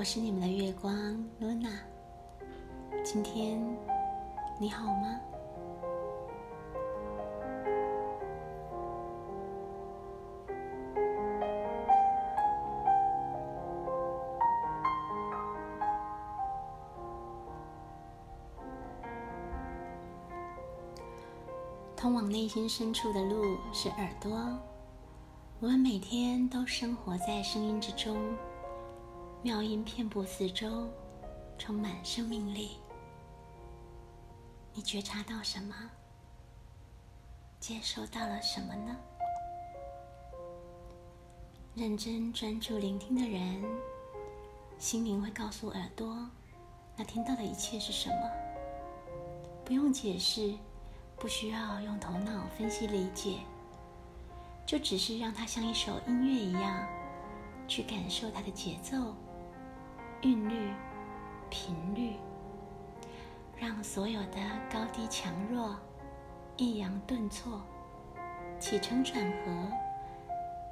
我是你们的月光露娜。今天你好吗？通往内心深处的路是耳朵。我们每天都生活在声音之中，妙音遍布四周，充满生命力。你觉察到什么？接收到了什么呢？认真专注聆听的人，心灵会告诉耳朵，那听到的一切是什么？不用解释。不需要用头脑分析理解，就只是让它像一首音乐一样，去感受它的节奏、韵律、频率，让所有的高低强弱、抑扬顿挫、起承转合，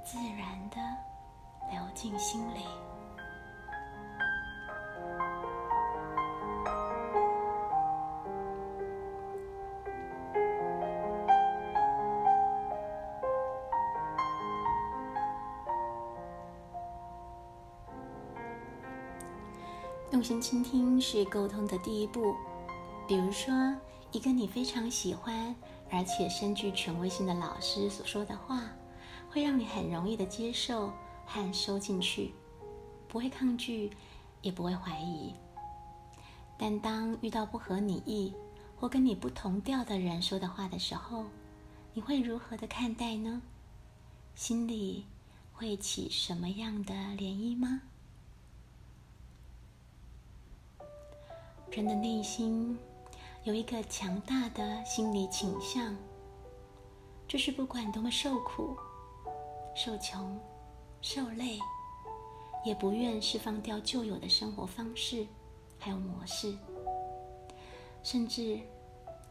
自然的流进心里。用心倾听是沟通的第一步。比如说，一个你非常喜欢而且深具权威性的老师所说的话，会让你很容易的接受和收进去，不会抗拒，也不会怀疑。但当遇到不合你意或跟你不同调的人说的话的时候，你会如何的看待呢？心里会起什么样的涟漪吗？人的内心有一个强大的心理倾向，就是不管多么受苦、受穷、受累，也不愿释放掉旧有的生活方式还有模式，甚至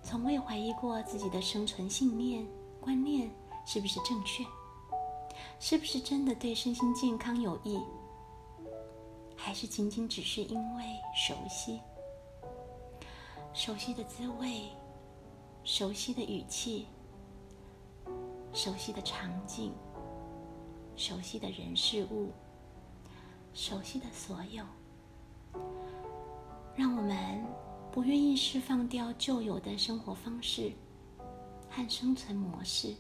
从未怀疑过自己的生存信念、观念是不是正确，是不是真的对身心健康有益，还是仅仅只是因为熟悉。熟悉的滋味，熟悉的语气，熟悉的场景，熟悉的人事物，熟悉的所有，让我们不愿意释放掉旧有的生活方式和生存模式，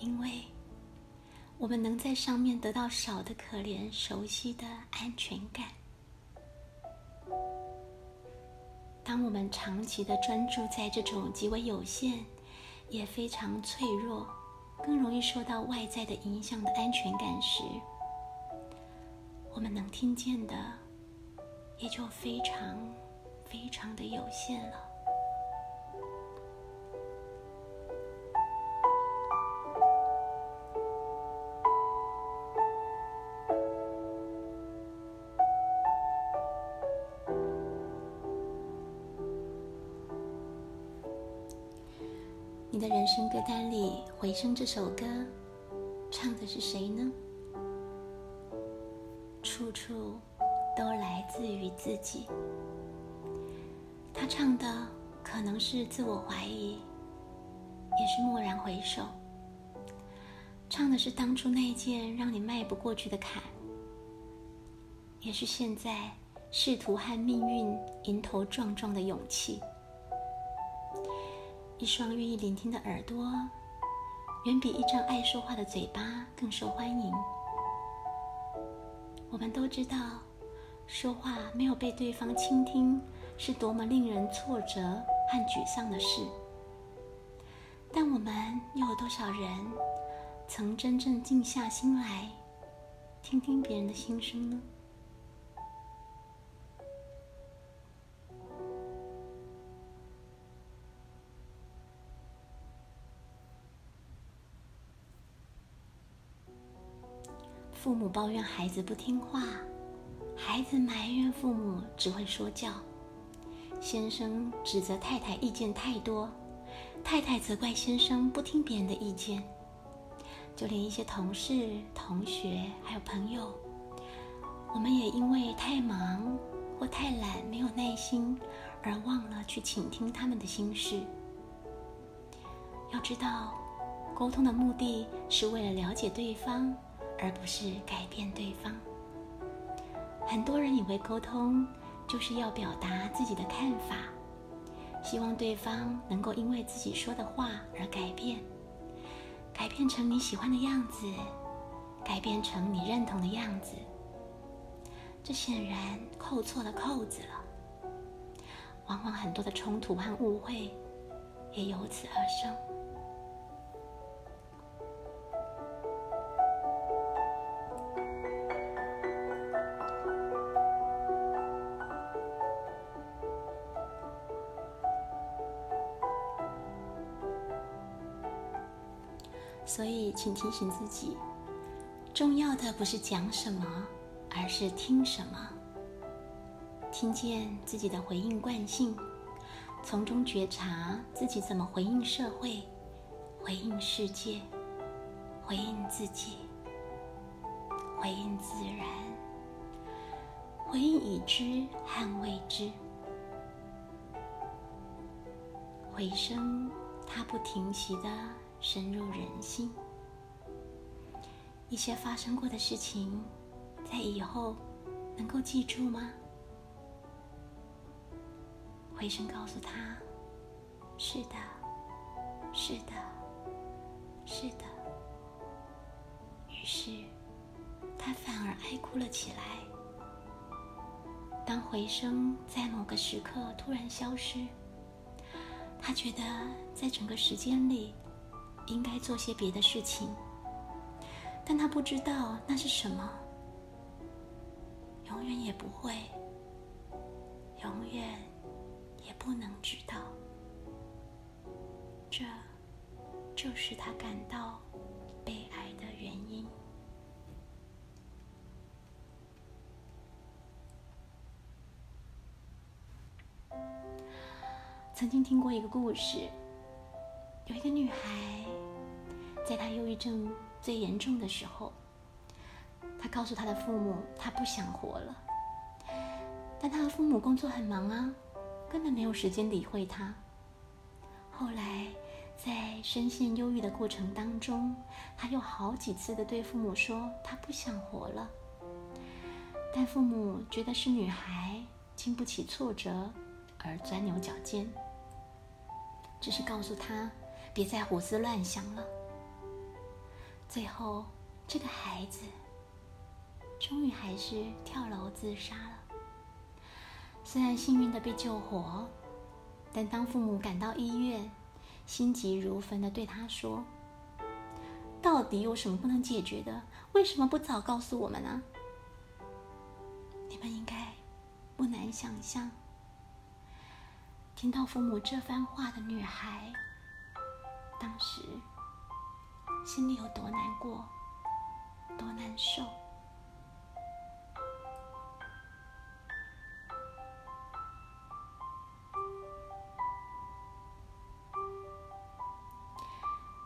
因为我们能在上面得到少的可怜、熟悉的安全感。当我们长期的专注在这种极为有限、也非常脆弱、更容易受到外在的影响的安全感时，我们能听见的也就非常、非常的有限了。里，《回声》这首歌唱的是谁呢？处处都来自于自己。他唱的可能是自我怀疑，也是蓦然回首。唱的是当初那一件让你迈不过去的坎，也是现在试图和命运迎头撞撞的勇气。一双愿意聆听的耳朵，远比一张爱说话的嘴巴更受欢迎。我们都知道，说话没有被对方倾听，是多么令人挫折和沮丧的事。但我们又有多少人，曾真正静下心来，听听别人的心声呢？抱怨孩子不听话，孩子埋怨父母只会说教，先生指责太太意见太多，太太责怪先生不听别人的意见，就连一些同事、同学还有朋友，我们也因为太忙或太懒，没有耐心，而忘了去倾听他们的心事。要知道，沟通的目的是为了了解对方，而不是改变对方。很多人以为沟通就是要表达自己的看法，希望对方能够因为自己说的话而改变。改变成你喜欢的样子，改变成你认同的样子，这显然扣错了扣子了。往往很多的冲突和误会也由此而生。所以，请提醒自己，重要的不是讲什么，而是听什么。听见自己的回应惯性，从中觉察自己怎么回应社会、回应世界、回应自己、回应自然、回应已知和未知。回声，它不停息的。深入人心，一些发生过的事情，在以后能够记住吗？回声告诉他：“是的，是的，是的。”于是，他反而哀哭了起来。当回声在某个时刻突然消失，他觉得在整个时间里。应该做些别的事情，但他不知道那是什么，永远也不会，永远也不能知道。这就是他感到悲哀的原因。曾经听过一个故事。有一个女孩，在他忧郁症最严重的时候，他告诉他的父母，他不想活了。但他的父母工作很忙啊，根本没有时间理会他。后来，在深陷忧郁的过程当中，他又好几次的对父母说他不想活了。但父母觉得是女孩经不起挫折而钻牛角尖，只是告诉他。别再胡思乱想了。最后，这个孩子终于还是跳楼自杀了。虽然幸运的被救活，但当父母赶到医院，心急如焚的对他说：“到底有什么不能解决的？为什么不早告诉我们呢？”你们应该不难想象，听到父母这番话的女孩。当时心里有多难过，多难受。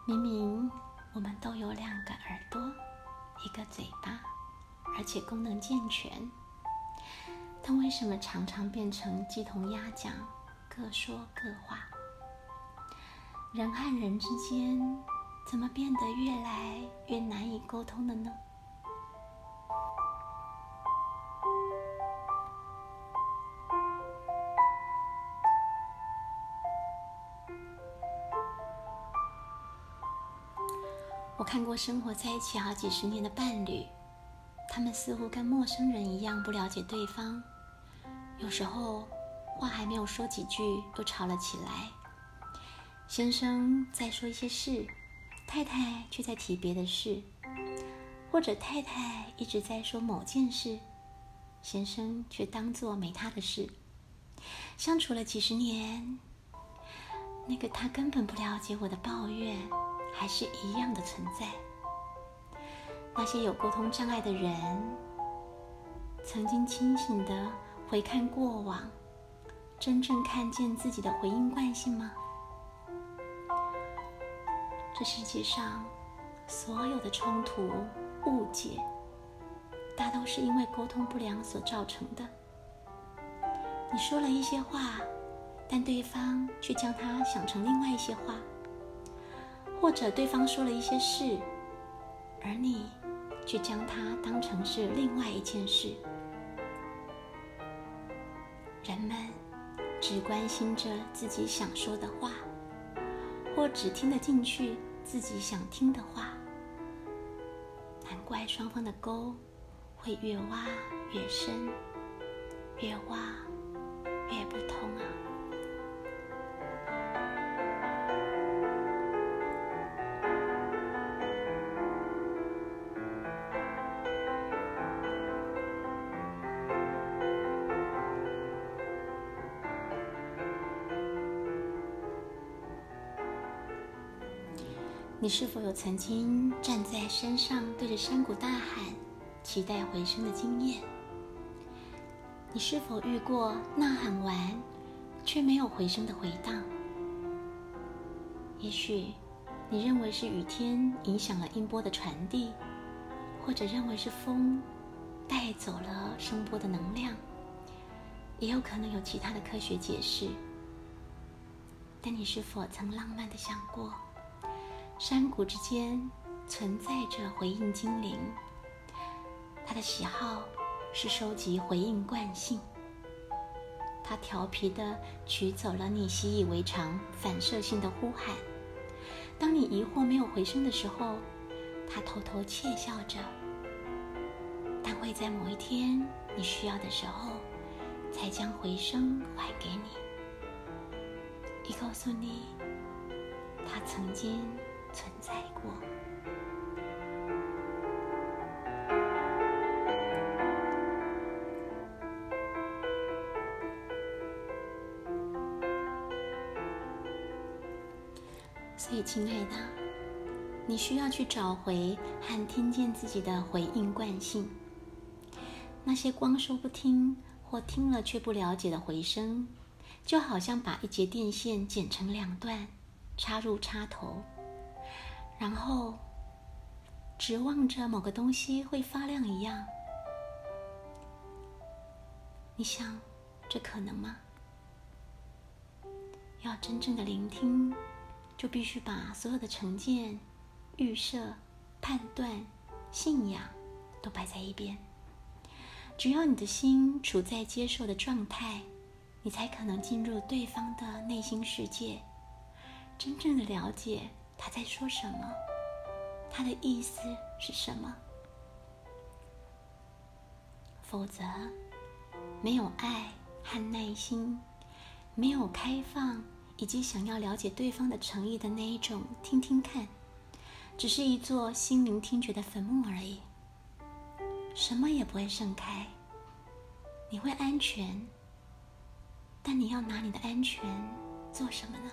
明明我们都有两个耳朵，一个嘴巴，而且功能健全，但为什么常常变成鸡同鸭讲，各说各话？人和人之间怎么变得越来越难以沟通了呢？我看过生活在一起好几十年的伴侣，他们似乎跟陌生人一样不了解对方，有时候话还没有说几句，又吵了起来。先生在说一些事，太太却在提别的事，或者太太一直在说某件事，先生却当作没他的事。相处了几十年，那个他根本不了解我的抱怨，还是一样的存在。那些有沟通障碍的人，曾经清醒的回看过往，真正看见自己的回应惯性吗？这世界上所有的冲突、误解，大都是因为沟通不良所造成的。你说了一些话，但对方却将它想成另外一些话，或者对方说了一些事，而你却将它当成是另外一件事。人们只关心着自己想说的话，或只听得进去自己想听的话，难怪双方的沟会越挖越深，越挖。你是否有曾经站在山上，对着山谷大喊，期待回声的经验？你是否遇过呐喊完却没有回声的回荡？也许你认为是雨天影响了音波的传递，或者认为是风带走了声波的能量，也有可能有其他的科学解释。但你是否曾浪漫的想过，山谷之间存在着回应精灵？他的喜好。是收集回应惯性，他调皮的取走了你习以为常、反射性的呼喊。当你疑惑没有回声的时候，他偷偷窃笑着，但会在某一天你需要的时候，才将回声还给你，以告诉你他曾经存在过。所以，亲爱的，你需要去找回和听见自己的回应惯性。那些光说不听或听了却不了解的回声，就好像把一节电线剪成两段，插入插头，然后指望着某个东西会发亮一样。你想，这可能吗？要真正的聆听。就必须把所有的成见、预设、判断、信仰都摆在一边。只要你的心处在接受的状态，你才可能进入对方的内心世界，真正的了解他在说什么，他的意思是什么。否则，没有爱和耐心，没有开放。以及想要了解对方的诚意的那一种，听听看，只是一座心灵听觉的坟墓而已，什么也不会盛开。你会安全，但你要拿你的安全做什么呢？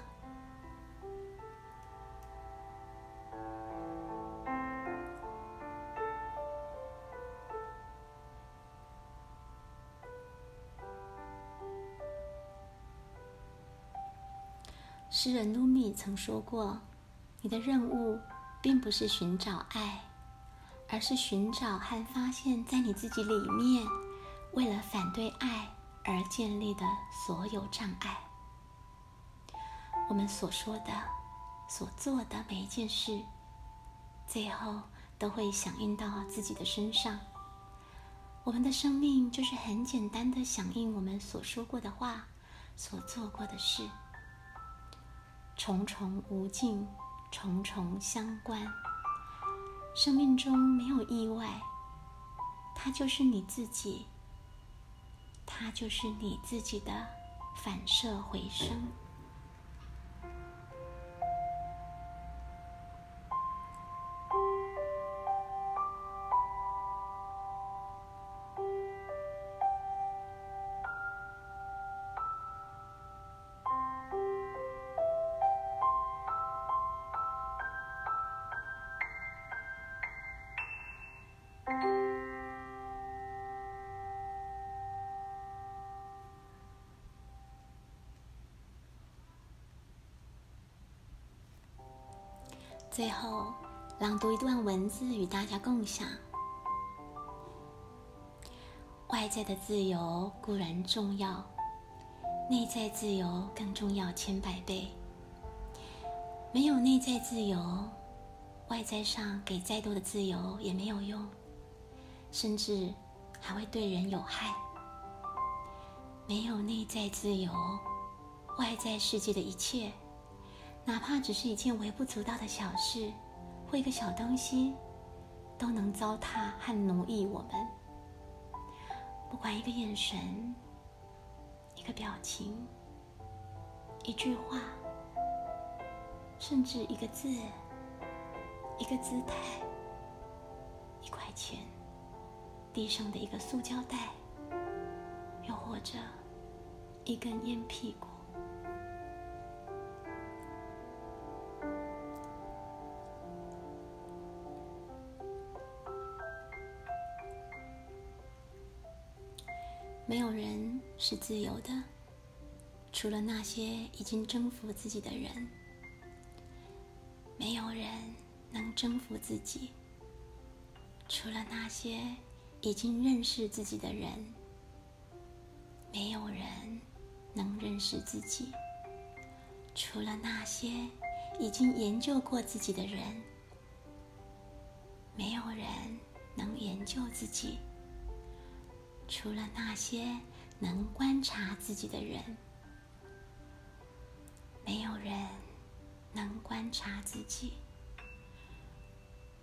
诗人鲁米曾说过：“你的任务并不是寻找爱，而是寻找和发现，在你自己里面，为了反对爱而建立的所有障碍。我们所说的、所做的每一件事，最后都会响应到自己的身上。我们的生命就是很简单的响应我们所说过的话、所做过的事。”重重无尽，重重相关。生命中没有意外，它就是你自己，它就是你自己的反射回声。最后，朗读一段文字与大家共享。外在的自由固然重要，内在自由更重要千百倍。没有内在自由，外在上给再多的自由也没有用，甚至还会对人有害。没有内在自由，外在世界的一切，哪怕只是一件微不足道的小事或一个小东西，都能糟蹋和奴役我们。不管一个眼神、一个表情、一句话，甚至一个字、一个姿态、一块钱、地上的一个塑胶袋，又或者一根烟屁股。没有人是自由的，除了那些已经征服自己的人。没有人能征服自己，除了那些已经认识自己的人。没有人能认识自己，除了那些已经研究过自己的人。没有人能研究自己。除了那些能观察自己的人，没有人能观察自己；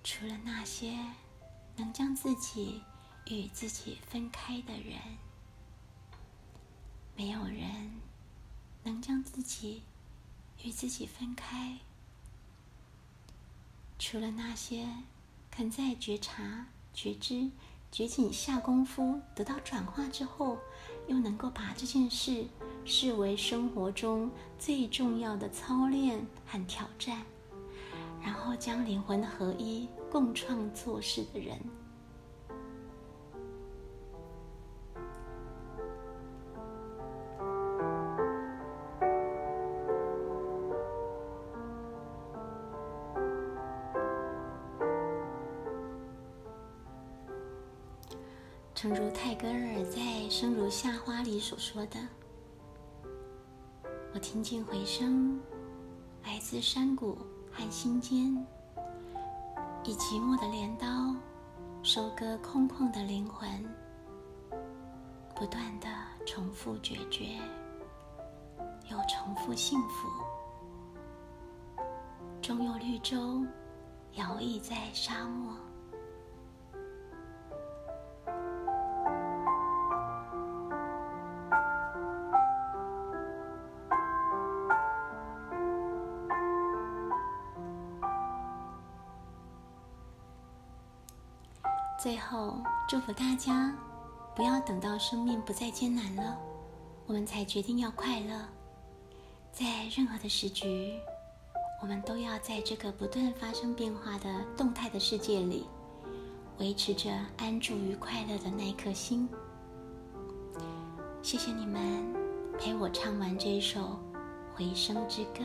除了那些能将自己与自己分开的人，没有人能将自己与自己分开；除了那些肯在觉察、觉知。觉醒下功夫，得到转化之后，又能够把这件事视为生活中最重要的操练和挑战，然后将灵魂合一、共创做事的人。诚如泰戈尔在《生如夏花》里所说的：“我听见回声，来自山谷和心间，以寂寞的镰刀收割空旷的灵魂，不断的重复决绝，又重复幸福，终有绿洲摇曳在沙漠。”祝福大家，不要等到生命不再艰难了，我们才决定要快乐。在任何的时局，我们都要在这个不断发生变化的动态的世界里，维持着安住于快乐的那颗心。谢谢你们陪我唱完这一首回声之歌。